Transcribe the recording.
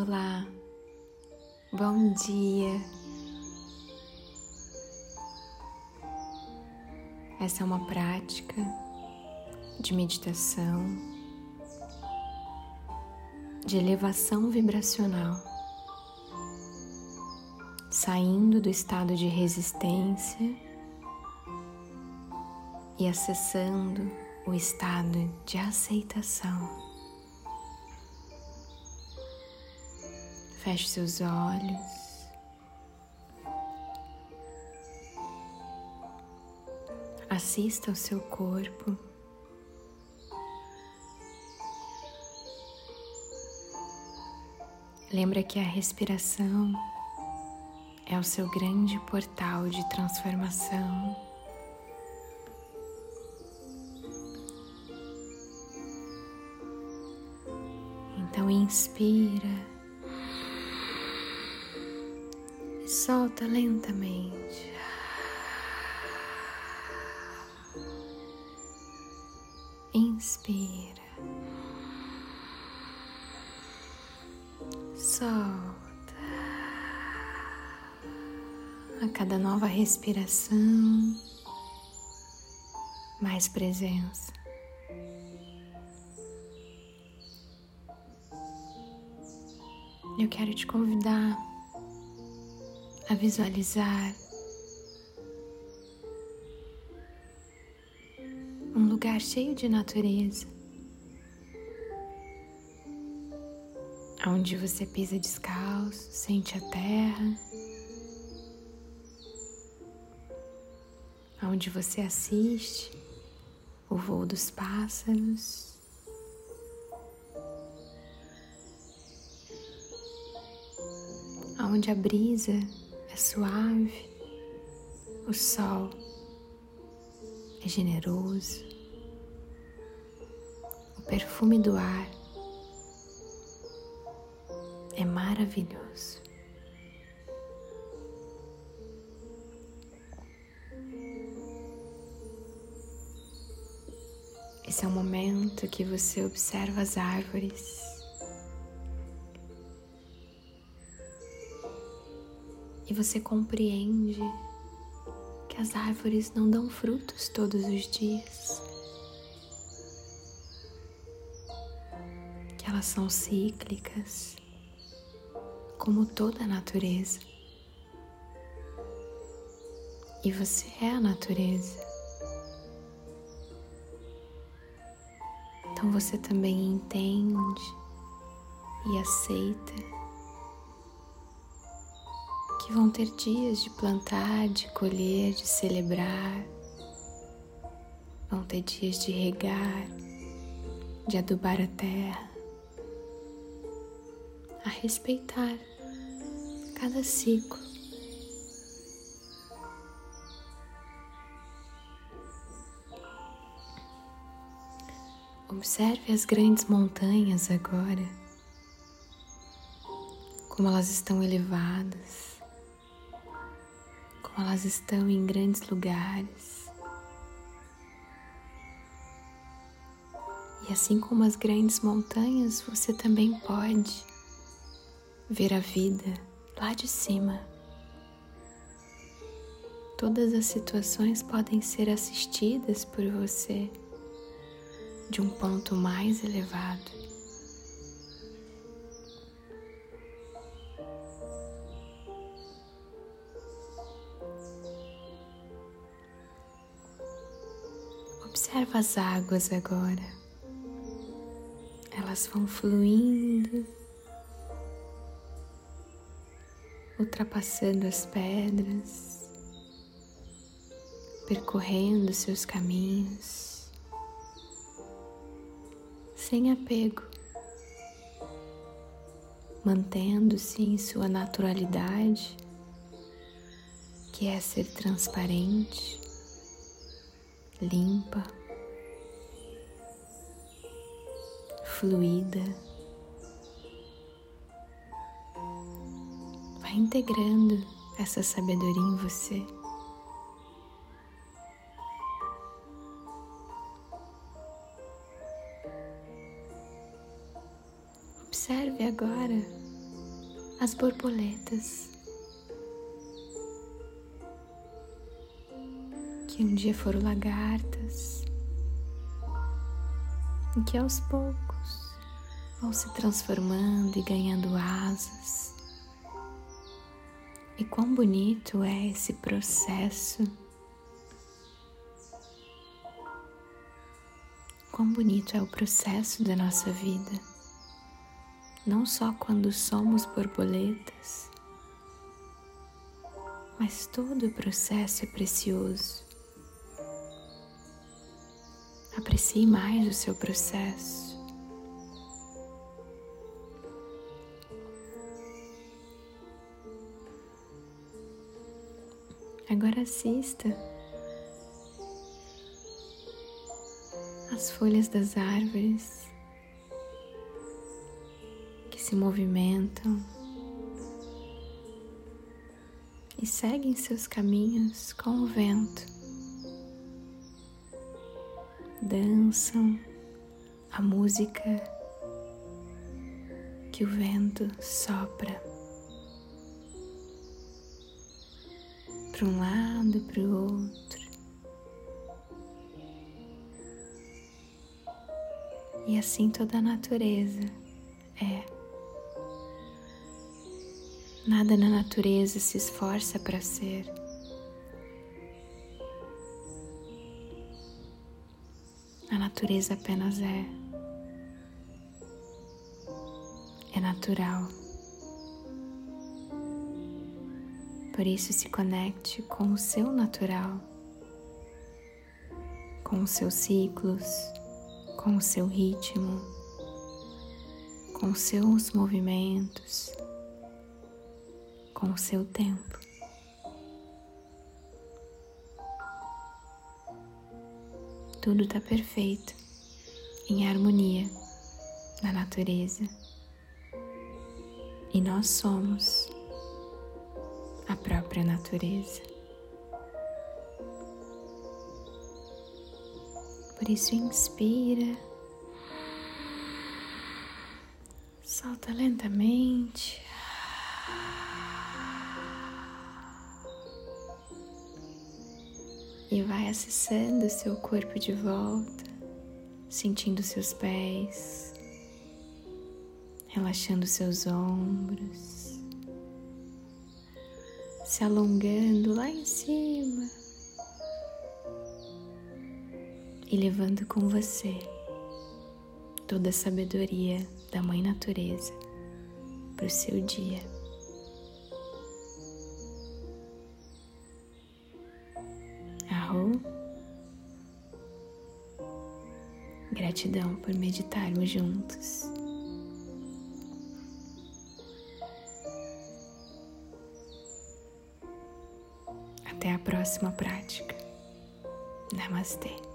Olá, bom dia. Essa é uma prática de meditação, de elevação vibracional, saindo do estado de resistência e acessando o estado de aceitação. Feche seus olhos. Assista ao seu corpo. Lembra que a respiração é o seu grande portal de transformação. Então inspira. Solta lentamente. Inspira, solta. A cada nova respiração, mais presença. Eu quero te convidar a visualizar um lugar cheio de natureza, onde você pisa descalço, sente a terra, onde você assiste o voo dos pássaros. Onde a brisa suave, o sol é generoso, o perfume do ar é maravilhoso. Esse é o momento que você observa as árvores e você compreende que as árvores não dão frutos todos os dias, que elas são cíclicas, como toda a natureza. E você é a natureza. Então você também entende e aceita que vão ter dias de plantar, de colher, de celebrar, vão ter dias de regar, de adubar a terra, a respeitar cada ciclo. Observe as grandes montanhas agora, como elas estão elevadas elas estão em grandes lugares. E assim como as grandes montanhas, você também pode ver a vida lá de cima. Todas as situações podem ser assistidas por você de um ponto mais elevado. Observa as águas agora. Elas vão fluindo, ultrapassando as pedras, percorrendo seus caminhos, sem apego, mantendo-se em sua naturalidade, que é ser transparente, limpa. fluida. Vai integrando essa sabedoria em você. Observe agora as borboletas que um dia foram lagartas e que aos poucos vão se transformando e ganhando asas. E quão bonito é esse processo. Quão bonito é o processo da nossa vida, não só quando somos borboletas, mas todo o processo é precioso. Aprecie mais o seu processo. Agora assista as folhas das árvores que se movimentam e seguem seus caminhos com o vento dançam a música que o vento sopra para um lado, para o outro. E assim toda a natureza é. Nada na natureza se esforça para ser. Natureza apenas é. É natural. Por isso, se conecte com o seu natural, com os seus ciclos, com o seu ritmo, com os seus movimentos, com o seu tempo. Tudo está perfeito, em harmonia na natureza. E nós somos a própria natureza. Por isso, inspira, solta lentamente. E vai acessando seu corpo de volta, sentindo seus pés, relaxando seus ombros, se alongando lá em cima e levando com você toda a sabedoria da Mãe Natureza para o seu dia. Gratidão por meditarmos juntos. Até a próxima prática. Namastê.